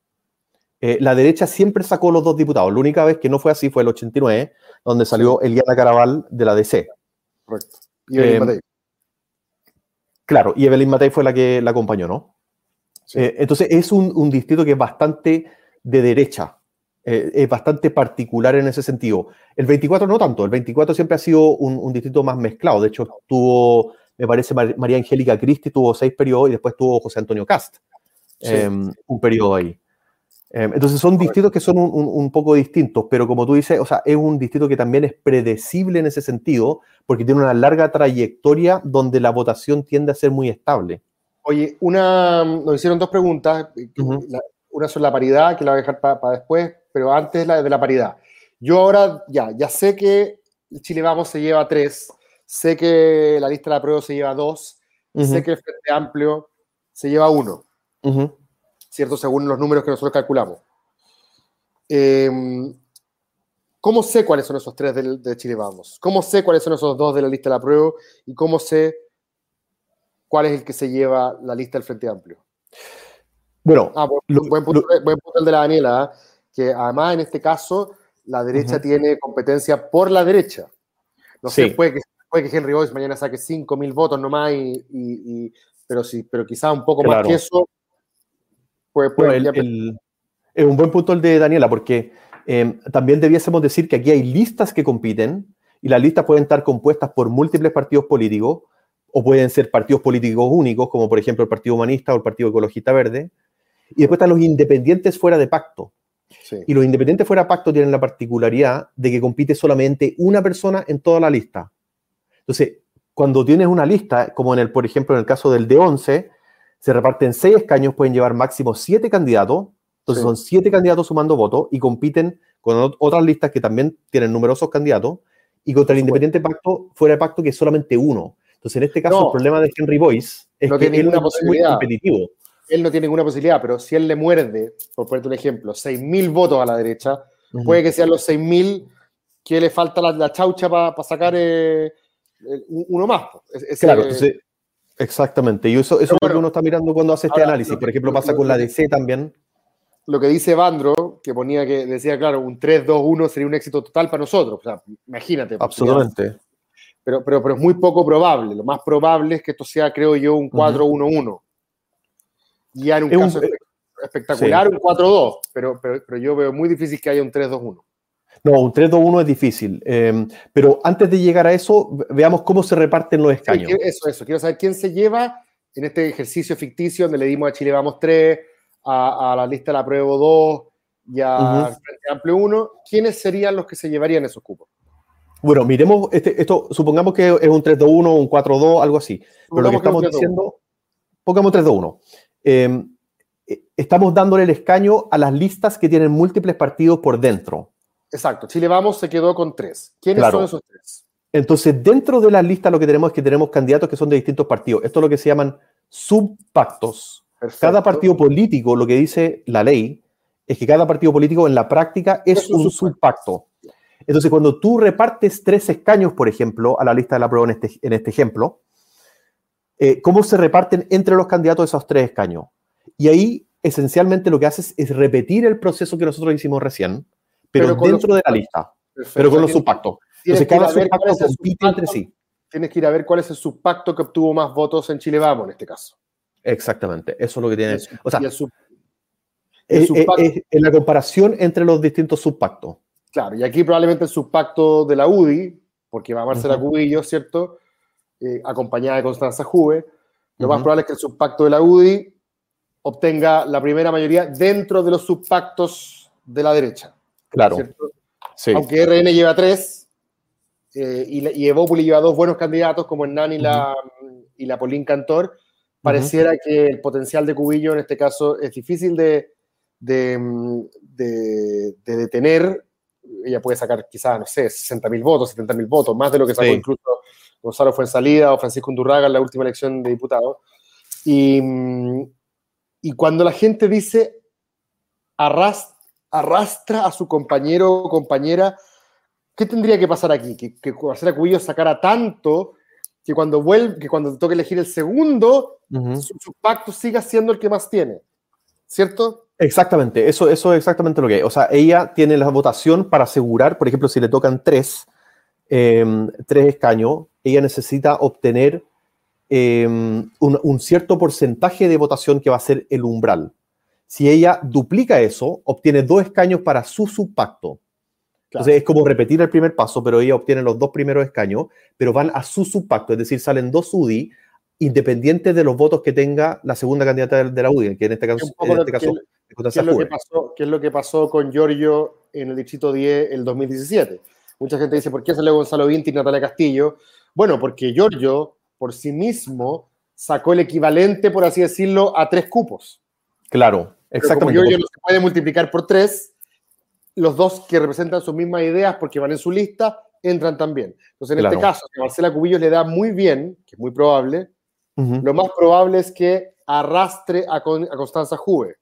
Eh, la derecha siempre sacó los dos diputados. La única vez que no fue así fue el 89, donde salió Eliana Caraval de la DC. Correcto. Y Evelyn eh, Matei. Claro, y Evelyn Matei fue la que la acompañó, ¿no? Eh, entonces es un, distrito que es bastante de derecha, es bastante particular en ese sentido. El 24 no tanto, el 24 siempre ha sido un, distrito más mezclado. De hecho, tuvo, me parece, María Angélica Cristi tuvo seis periodos y después tuvo José Antonio Cast, un periodo ahí. Em, entonces son distritos que son un, poco distintos, pero como tú dices, o sea, es un distrito que también es predecible en ese sentido, porque tiene una larga trayectoria donde la votación tiende a ser muy estable. Oye, una, nos hicieron dos preguntas, eh, una sobre la paridad, que la voy a dejar para después, pero antes la de la paridad. Yo ahora ya, ya sé que Chile Vamos se lleva tres, sé que la lista de la prueba se lleva dos, sé que el Frente Amplio se lleva uno. ¿cierto? Según los números que nosotros calculamos. Em, ¿Cómo sé cuáles son esos tres de, Chile Vamos? ¿Cómo sé cuáles son esos dos de la lista de la prueba? ¿Y cómo sé cuál es el que se lleva la lista del Frente Amplio? Bueno, ah, buen, punto, el de la Daniela, ¿ah? Que además en este caso la derecha tiene competencia por la derecha. No sé, puede que, puede que Henry Boyce mañana saque 5.000 votos nomás, y, y, pero, sí, pero quizá un poco más que eso es un buen punto el de Daniela, porque em, también debiésemos decir que aquí hay listas que compiten y las listas pueden estar compuestas por múltiples partidos políticos o pueden ser partidos políticos únicos, como por ejemplo el Partido Humanista o el Partido Ecologista Verde. Y después están los independientes fuera de pacto. Y los independientes fuera de pacto tienen la particularidad de que compite solamente una persona en toda la lista. Entonces, cuando tienes una lista, como en el, por ejemplo, en el caso del D11, se reparten seis escaños, pueden llevar máximo siete candidatos, entonces son siete candidatos sumando votos y compiten con otras listas que también tienen numerosos candidatos. Y contra el Independiente Pacto, fuera de pacto, que es solamente uno. Entonces, en este caso, el problema de Henry Boyce es que él no es muy competitivo. Él no tiene ninguna posibilidad, pero si él le muerde, por ponerte un ejemplo, 6.000 votos a la derecha, puede que sean los 6.000 que le falta la, chaucha para sacar eh, uno más. claro, entonces, Exactamente, y eso, eso es lo que uno está mirando cuando hace este análisis. Por ejemplo, pasa con la DC también. Lo que dice Vandro, que ponía que decía, claro, un 3-2-1 sería un éxito total para nosotros. O sea, imagínate. Absolutamente. Pero, pero, pero es muy poco probable. Lo más probable es que esto sea, creo yo, un 4-1-1. Y ya en un caso espectacular, un 4-2. Pero, pero, pero yo veo muy difícil que haya un 3-2-1. No, un 3-2-1 es difícil. Em, pero antes de llegar a eso, veamos cómo se reparten los escaños. eso, eso. Quiero saber quién se lleva en este ejercicio ficticio donde le dimos a Chile Vamos 3, a, la lista de la prueba 2 y a Frente Amplio 1. ¿Quiénes serían los que se llevarían esos cupos? Bueno, miremos, este, esto, supongamos que es un 3-2-1, un 4-2, algo así. Pero lo que estamos diciendo, pongamos 3-2-1. Em, eh, estamos dándole el escaño a las listas que tienen múltiples partidos por dentro. Exacto. Chile Vamos se quedó con tres. ¿Quiénes son esos tres? Entonces, dentro de la lista lo que tenemos es que tenemos candidatos que son de distintos partidos. Esto es lo que se llaman subpactos. Cada partido político, lo que dice la ley, es que cada partido político en la práctica es, un subpacto. Entonces, cuando tú repartes tres escaños, por ejemplo, a la lista de la prueba en este, en este ejemplo, eh, ¿cómo se reparten entre los candidatos esos tres escaños? Y ahí, esencialmente, lo que haces es repetir el proceso que nosotros hicimos recién, pero, dentro de la lista, pero con los subpactos. Entonces, cada subpacto compite entre sí. Tienes que ir a ver cuál es el subpacto que obtuvo más votos en Chile Vamos, en este caso. Exactamente, eso es lo que tiene. O sea, en la comparación entre los distintos subpactos. Claro, y aquí probablemente el subpacto de la UDI, porque va a Marcela Cubillo, ¿cierto? Eh, acompañada de Constanza Juve. Lo más probable es que el subpacto de la UDI obtenga la primera mayoría dentro de los subpactos de la derecha. Claro. Aunque RN lleva tres eh, y, y Evópoli lleva dos buenos candidatos como Hernán y, la, y la Polín Cantor, pareciera que el potencial de Cubillo en este caso es difícil de, de, de, de detener ella puede sacar quizás, no sé, 60 mil votos, 70 mil votos, más de lo que sacó incluso Gonzalo Fuensalida o Francisco Undurraga en la última elección de diputado. Y, y cuando la gente dice arrastra, arrastra a su compañero o compañera, ¿qué tendría que pasar aquí? Que, que Marcela Cubillo sacara tanto que cuando vuelve, que cuando toque elegir el segundo, su, pacto siga siendo el que más tiene. ¿Cierto? Exactamente, eso, eso es exactamente lo que es. O sea, ella tiene la votación para asegurar, por ejemplo, si le tocan tres, em, tres escaños, ella necesita obtener em, un, cierto porcentaje de votación que va a ser el umbral. Si ella duplica eso, obtiene dos escaños para su subpacto. Entonces es como repetir el primer paso, pero ella obtiene los dos primeros escaños, pero van a su subpacto, es decir, salen dos UDI independientes de los votos que tenga la segunda candidata de la UDI, que en este caso, en este caso ¿Qué es, lo que pasó, ¿Qué es lo que pasó con Giorgio en el Distrito 10 el 2017? Mucha gente dice, ¿por qué salió Gonzalo Vinti y Natalia Castillo? Bueno, porque Giorgio, por sí mismo, sacó el equivalente, por así decirlo, a tres cupos. Claro, exactamente. Giorgio no se puede multiplicar por tres, los dos que representan sus mismas ideas, porque van en su lista, entran también. Entonces, en este caso, que Marcela Cubillos le da muy bien, que es muy probable, lo más probable es que arrastre a, a Constanza Juve.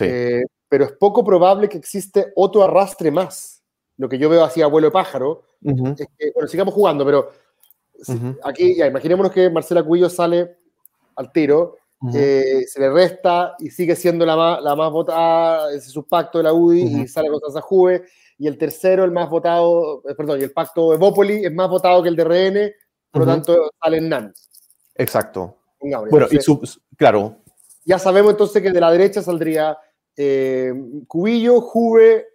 Eh, pero es poco probable que existe otro arrastre más. Lo que yo veo así, abuelo de pájaro, es que, bueno, sigamos jugando, pero aquí, ya, imaginémonos que Marcela Cuillo sale al tiro, eh, se le resta y sigue siendo la más, la más votada, ese es su pacto de la UDI, y sale Constanza Juve, y el tercero, el más votado, eh, perdón, y el pacto de Bópoli es más votado que el de RN, por lo tanto sale NAN. Exacto. bueno, y su, claro, ya sabemos entonces que de la derecha saldría eh, Cubillo, Juve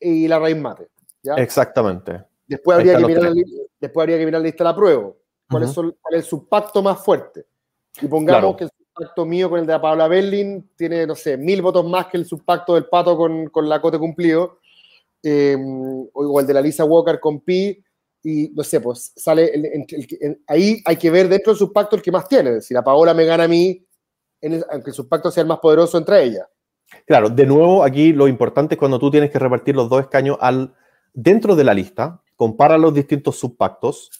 y la raíz mate. Exactamente. Después habría, que mirar, después habría que mirar la lista de la prueba. ¿Cuál, es, su pacto más fuerte? Y pongamos que el pacto mío con el de la Paula Berlin tiene, no sé, mil votos más que el subpacto del Pato con, con la Cote Cumplido, eh, o el de la Lisa Walker con Pi, y no sé, pues sale, ahí hay que ver dentro del subpacto el que más tiene. Si la Paola me gana a mí, aunque su pacto sea el más poderoso entre ellas. Claro, de nuevo, aquí lo importante es cuando tú tienes que repartir los dos escaños al, dentro de la lista, compara los distintos subpactos.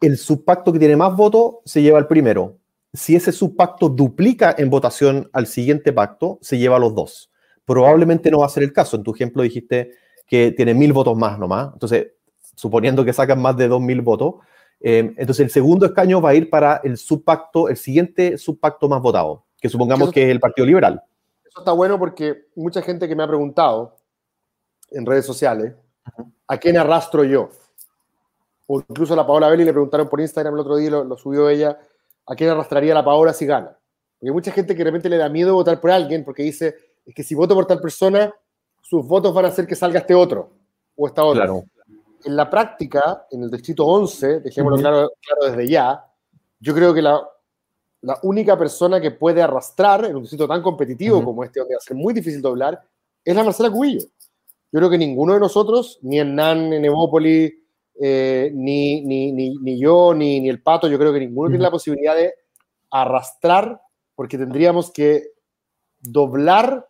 El subpacto que tiene más votos se lleva el primero. Si ese subpacto duplica en votación al siguiente pacto, se lleva a los dos. Probablemente no va a ser el caso. En tu ejemplo dijiste que tiene mil votos más nomás. Entonces, suponiendo que sacan más de dos mil votos, eh, entonces el segundo escaño va a ir para el subpacto, el siguiente subpacto más votado, que supongamos que es el Partido Liberal. Eso está bueno porque mucha gente que me ha preguntado en redes sociales, ¿a quién arrastro yo? O incluso a la Paola Belli le preguntaron por Instagram el otro día, lo, subió ella, ¿a quién arrastraría la Paola si gana? Porque hay mucha gente que de repente le da miedo votar por alguien porque dice, es que si voto por tal persona, sus votos van a hacer que salga este otro o esta otra. Claro en la práctica, en el distrito 11, dejémoslo claro, desde ya, yo creo que la, la, única persona que puede arrastrar en un distrito tan competitivo como este, donde va a ser muy difícil doblar, es la Marcela Cubillo. Yo creo que ninguno de nosotros, ni Hernán, en Evópoli, eh, ni, ni, ni, yo, ni, ni el Pato, yo creo que ninguno tiene la posibilidad de arrastrar, porque tendríamos que doblar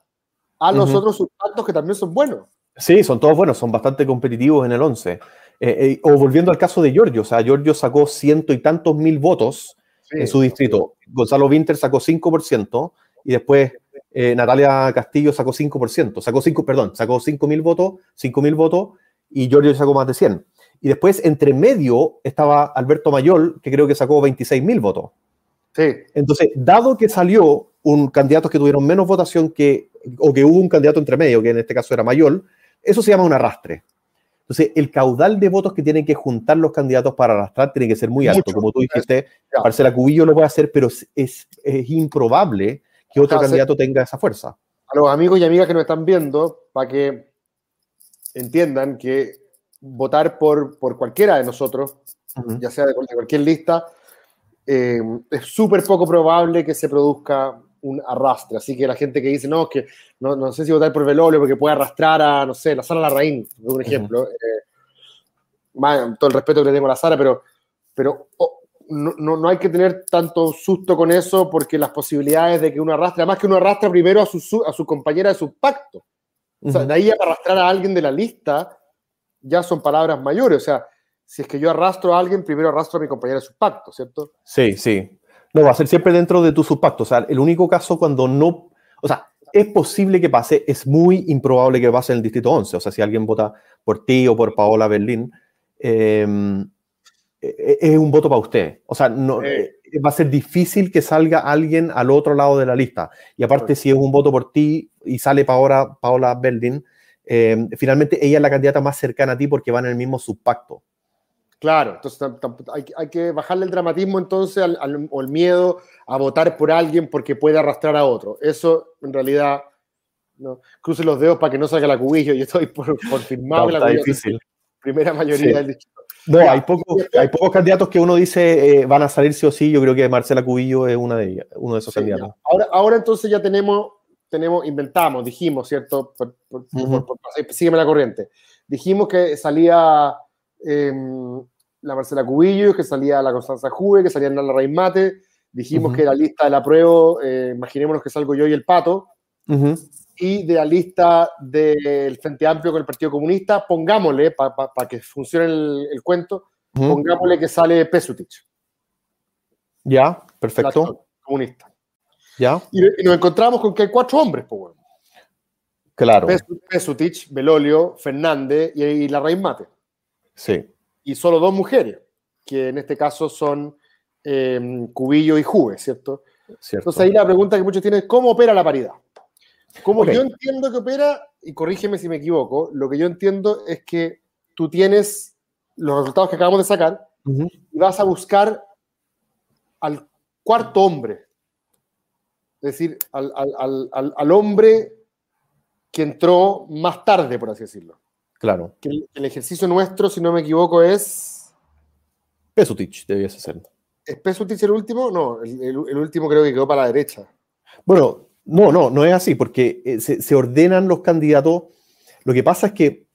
a los otros subpactos que también son buenos. Sí, son todos buenos, son bastante competitivos en el 11. Eh, eh, o volviendo al caso de Giorgio, o sea, Giorgio sacó ciento y tantos mil votos en su distrito. Gonzalo Winter sacó 5%, y después eh, Natalia Castillo sacó 5%, sacó 5, perdón, sacó 5.000 votos, 5.000 votos y Giorgio sacó más de 100. Y después, entre medio, estaba Alberto Mayol, que creo que sacó 26.000 votos. Sí. Entonces, dado que salió un candidato que tuvieron menos votación que, o que hubo un candidato entre medio, que en este caso era Mayol, eso se llama un arrastre. Entonces, el caudal de votos que tienen que juntar los candidatos para arrastrar tiene que ser muy alto. Como tú dijiste, Marcela Cubillo lo puede hacer, pero es, es, improbable que otro candidato tenga esa fuerza. A los amigos y amigas que nos están viendo, para que entiendan que votar por, por cualquiera de nosotros, ya sea de cualquier lista, eh, es súper poco probable que se produzca un arrastre. Así que la gente que dice, no, que no, no sé si votar por Velolio porque puede arrastrar a, no sé, la Sara Larraín, por un ejemplo. Eh, todo el respeto que le tengo a la Sara, pero, pero oh, no, no, hay que tener tanto susto con eso porque las posibilidades de que uno arrastre, además que uno arrastra primero a su, a su compañera de su pacto. O sea, de ahí a arrastrar a alguien de la lista ya son palabras mayores. O sea, si es que yo arrastro a alguien, primero arrastro a mi compañera de su pacto, ¿cierto? Sí, sí. No, va a ser siempre dentro de tu subpacto. O sea, el único caso cuando no. O sea, es posible que pase, es muy improbable que pase en el distrito 11. O sea, si alguien vota por ti o por Paola Berlín, em, es un voto para usted. O sea, no, eh, va a ser difícil que salga alguien al otro lado de la lista. Y aparte, si es un voto por ti y sale Paola, Paola Berlín, em, finalmente ella es la candidata más cercana a ti porque va en el mismo subpacto. Claro, entonces hay, que bajarle el dramatismo entonces al, o el miedo a votar por alguien porque puede arrastrar a otro. Eso en realidad, no, cruce los dedos para que no salga la cubillo. Yo estoy por, por firmar la difícil. primera mayoría del distrito. No, hay, pocos, hay pocos candidatos que uno dice eh, van a salir sí o sí. Yo creo que Marcela Cubillo es una de uno de esos candidatos. Ahora, ahora entonces ya tenemos, tenemos, inventamos, dijimos, ¿cierto? Por, sígueme la corriente. Dijimos que salía em, la Marcela Cubillo, que salía la Constanza Juve, que salía Nala Mate. Dijimos que la lista de la prueba, eh, imaginémonos que salgo yo y el Pato. Y de la lista del Frente Amplio con el Partido Comunista, pongámosle, para que funcione el, cuento, pongámosle que sale Pesutich. Ya, perfecto. Comunista. Ya. Y, nos encontramos con que hay cuatro hombres, pues bueno. Claro. Pesutich, Belolio, Fernández y, y la Mate. Sí y solo dos mujeres, que en este caso son em, Cubillo y Juve, ¿cierto? Entonces ahí la pregunta que muchos tienen es ¿cómo opera la paridad? Como yo entiendo que opera, y corrígeme si me equivoco, lo que yo entiendo es que tú tienes los resultados que acabamos de sacar y vas a buscar al cuarto hombre. Es decir, al, al hombre que entró más tarde, por así decirlo. Claro. Que el, ejercicio nuestro, si no me equivoco, es. Pesutich, debías ser. ¿Es Pesutich el último? No, el, último creo que quedó para la derecha. Bueno, no, no, no es así, porque eh, se, ordenan los candidatos. Lo que pasa es que,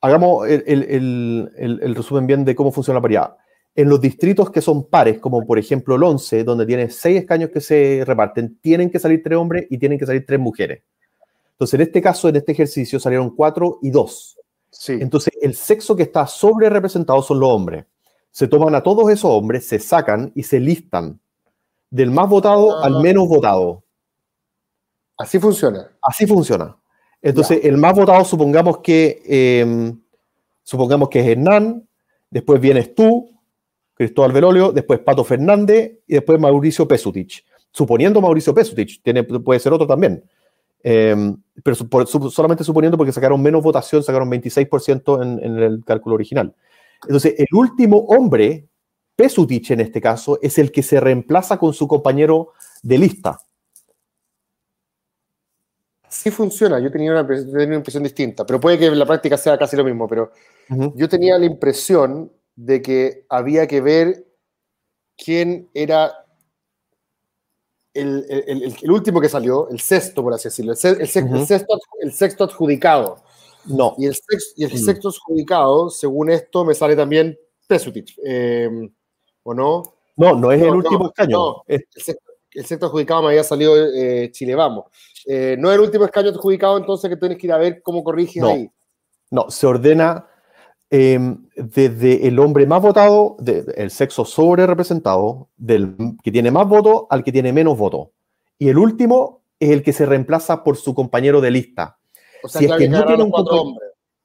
hagamos el, resumen bien de cómo funciona la paridad. En los distritos que son pares, como por ejemplo el 11, donde tiene seis escaños que se reparten, tienen que salir tres hombres y tienen que salir tres mujeres. Entonces, en este caso, en este ejercicio, salieron cuatro y dos. Sí. Entonces, el sexo que está sobre representado son los hombres. Se toman a todos esos hombres, se sacan y se listan del más votado al ah. menos votado. Así funciona. Así funciona. Entonces, el más votado, supongamos que, em, supongamos que es Hernán, después vienes tú, Cristóbal Velolio, después Pato Fernández y después Mauricio Pesutich. Suponiendo Mauricio Pesutich, tiene, puede ser otro también. Em, pero solamente suponiendo porque sacaron menos votación, sacaron 26% en, en, el cálculo original. Entonces, el último hombre, Pesutich en este caso, es el que se reemplaza con su compañero de lista. Sí funciona, yo tenía una, tenía una impresión distinta, pero puede que en la práctica sea casi lo mismo, pero yo tenía la impresión de que había que ver quién era el, último que salió, el sexto, por así decirlo, el, sexto, adjudicado. No. Y el, y el mm. sexto adjudicado, según esto, me sale también Pesutich. Eh, ¿O no? No, no es el último escaño. el, sexto, adjudicado me había salido eh, Chile Vamos. Eh, no es el último escaño adjudicado, entonces que tienes que ir a ver cómo corriges ahí. No, se ordena Em, desde el hombre más votado, el sexo sobre representado, del que tiene más votos al que tiene menos votos. y el último es el que se reemplaza por su compañero de lista. O sea, si, es que no tiene un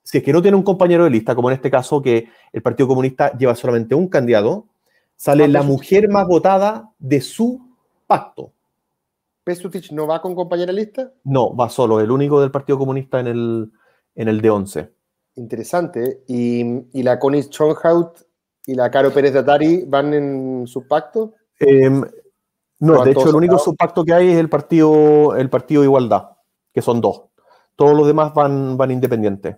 si es que no tiene un compañero de lista, como en este caso que el Partido Comunista lleva solamente un candidato, sale la mujer más votada de su pacto. ¿Pesutich no va con compañera de lista? No, va solo, el único del Partido Comunista en el, en el D11. Interesante. ¿Y, la Connie Schonhaut y la Caro Pérez de Atari van en su pacto? Em, no, de hecho el único subpacto que hay es el partido, el partido Igualdad, que son dos. Todos los demás van, van independientes.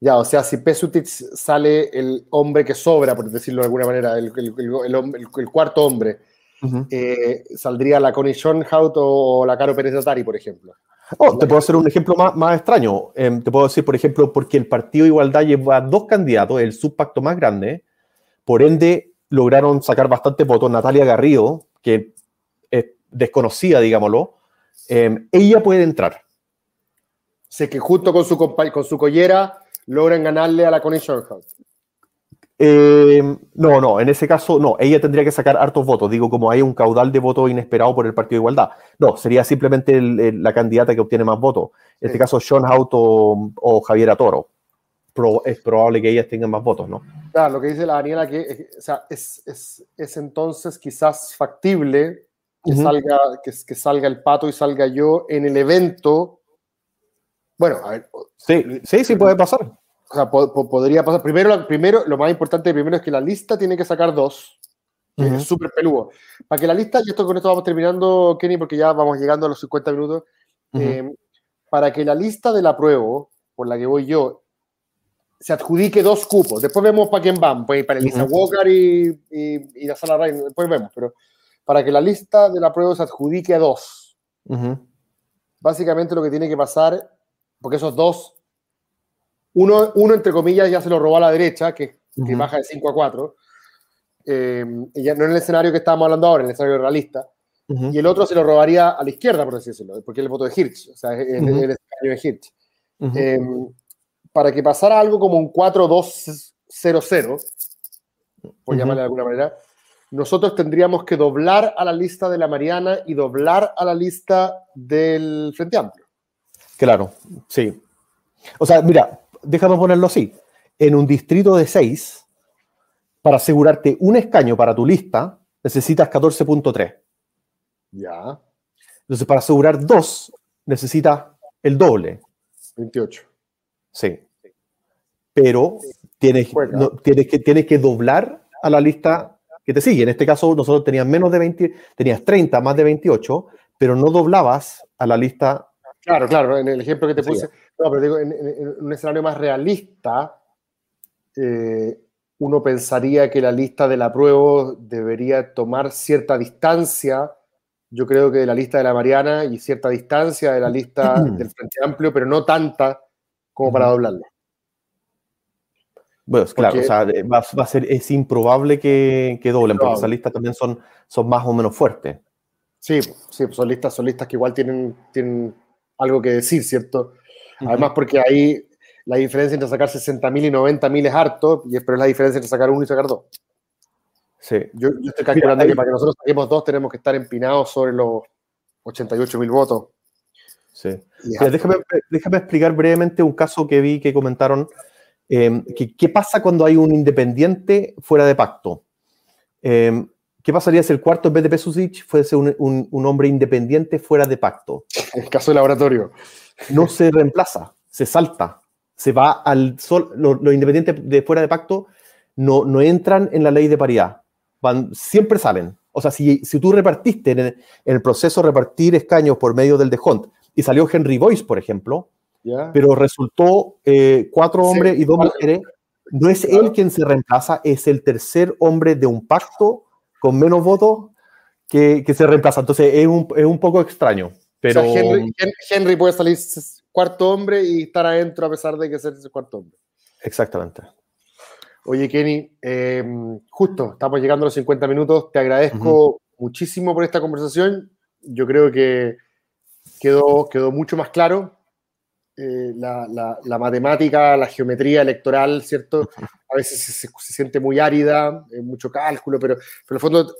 Ya, o sea, si Pesutich sale el hombre que sobra, por decirlo de alguna manera, el, cuarto hombre, eh, saldría la Connie Schonhaut o la Caro Pérez Atari, por ejemplo. Oh, te puedo hacer un ejemplo más, más extraño. Em, te puedo decir, por ejemplo, porque el Partido Igualdad lleva dos candidatos, el subpacto más grande, por ende lograron sacar bastantes votos. Natalia Garrido, que es desconocida, digámoslo, em, ella puede entrar. Sé que justo con su, con su collera logran ganarle a la Connie House. Eh, no, no, en ese caso no, ella tendría que sacar hartos votos, digo, como hay un caudal de votos inesperado por el Partido de Igualdad. No, sería simplemente la candidata que obtiene más votos. En este caso, Sean Hout o, o Javiera Toro. es probable que ellas tengan más votos, ¿no? Claro, lo que dice la Daniela, que o sea, es, es, es, entonces quizás factible que, salga, que, que salga el pato y salga yo en el evento. Bueno, a ver. Sí, sí, sí puede pasar. O sea, podría pasar. Primero, primero, lo más importante primero es que la lista tiene que sacar dos. Es súper peludo. Para que la lista, y esto con esto vamos terminando, Kenny, porque ya vamos llegando a los 50 minutos. Eh, para que la lista de la prueba, por la que voy yo, se adjudique dos cupos. Después vemos para quién van, pues para Elisa Walker y, y, la Sala Rain, después vemos, pero para que la lista de la prueba se adjudique a dos. Básicamente lo que tiene que pasar, porque esos dos uno, uno, entre comillas, ya se lo robó a la derecha, que, baja de 5 a 4. Eh, ya no en el escenario que estábamos hablando ahora, en el escenario realista. Y el otro se lo robaría a la izquierda, por así decirlo, porque es el voto de Hirsch, o sea, es el, escenario de Hirsch. Eh, para que pasara algo como un 4-2-0-0, por llamarle de alguna manera, nosotros tendríamos que doblar a la lista de la Mariana y doblar a la lista del Frente Amplio. Claro, sí. O sea, mira, déjame ponerlo así, en un distrito de 6, para asegurarte un escaño para tu lista, necesitas 14.3. Ya. Entonces, para asegurar dos, necesitas el doble. 28. Sí. Pero tienes, tienes, que, tienes que doblar a la lista que te sigue. En este caso, nosotros teníamos menos de 20, tenías 30, más de 28, pero no doblabas a la lista. Claro, claro, en el ejemplo que te puse. No, pero digo, en, un escenario más realista, eh, uno pensaría que la lista de la prueba debería tomar cierta distancia, yo creo que de la lista de la Mariana y cierta distancia de la lista (clears throat) del Frente Amplio, pero no tanta como para doblarla. Bueno, claro, o sea, va, a ser, es improbable que, que doblen, porque esas listas también son, son más o menos fuertes. Sí, sí, son listas, son listas que igual tienen, tienen algo que decir, ¿cierto? Además, porque ahí la diferencia entre sacar 60.000 y 90.000 es harto, pero es la diferencia entre sacar uno y sacar dos. Sí. Yo, estoy calculando que para que nosotros saquemos dos tenemos que estar empinados sobre los 88.000 votos. Sí. déjame, déjame, explicar brevemente un caso que vi que comentaron. Em, ¿Qué pasa cuando hay un independiente fuera de pacto? Em, ¿Qué pasaría si el cuarto en vez de Pesusic fuese un, un, un, hombre independiente fuera de pacto? El caso de laboratorio no se reemplaza, se salta, se va al sol. Los, independientes de fuera de pacto no, no entran en la ley de paridad, van, siempre salen. O sea, si, si tú repartiste en el, proceso repartir escaños por medio del de Hunt y salió Henry Boyce, por ejemplo, pero resultó eh, cuatro hombres y dos mujeres, no es él quien se reemplaza, es el tercer hombre de un pacto con menos votos que, que se reemplaza. Entonces es un, es un poco extraño. Pero... Henry, puede salir cuarto hombre y estar adentro a pesar de que ser ese cuarto hombre. Exactamente. Oye, Kenny, eh, justo, estamos llegando a los 50 minutos. Te agradezco muchísimo por esta conversación. Yo creo que quedó, quedó mucho más claro eh, la, matemática, la geometría electoral, ¿cierto? A veces se, siente muy árida, mucho cálculo, pero, pero en el fondo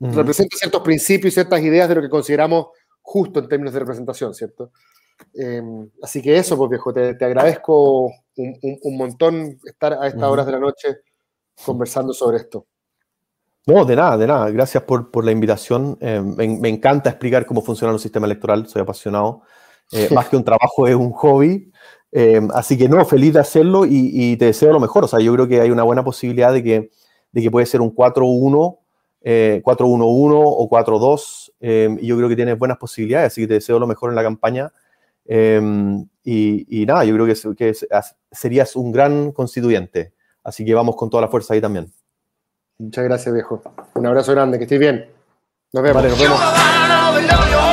representa ciertos principios y ciertas ideas de lo que consideramos justo en términos de representación, ¿cierto? Em, así que eso, pues viejo, te, agradezco un, montón estar a estas horas de la noche conversando sobre esto. No, de nada, de nada. Gracias por, por la invitación. Em, me, encanta explicar cómo funciona el sistema electoral, soy apasionado. Eh, más que un trabajo, es un hobby. Em, así que no, feliz de hacerlo y, te deseo lo mejor. O sea, yo creo que hay una buena posibilidad de que, de que puede ser un 4-1, 4-1-1 eh, o 4-2. y yo creo que tienes buenas posibilidades, así que te deseo lo mejor en la campaña y, nada, yo creo que, serías un gran constituyente. Así que vamos con toda la fuerza ahí también. Muchas gracias, viejo. Un abrazo grande, que estés bien. Nos vemos. nos vemos.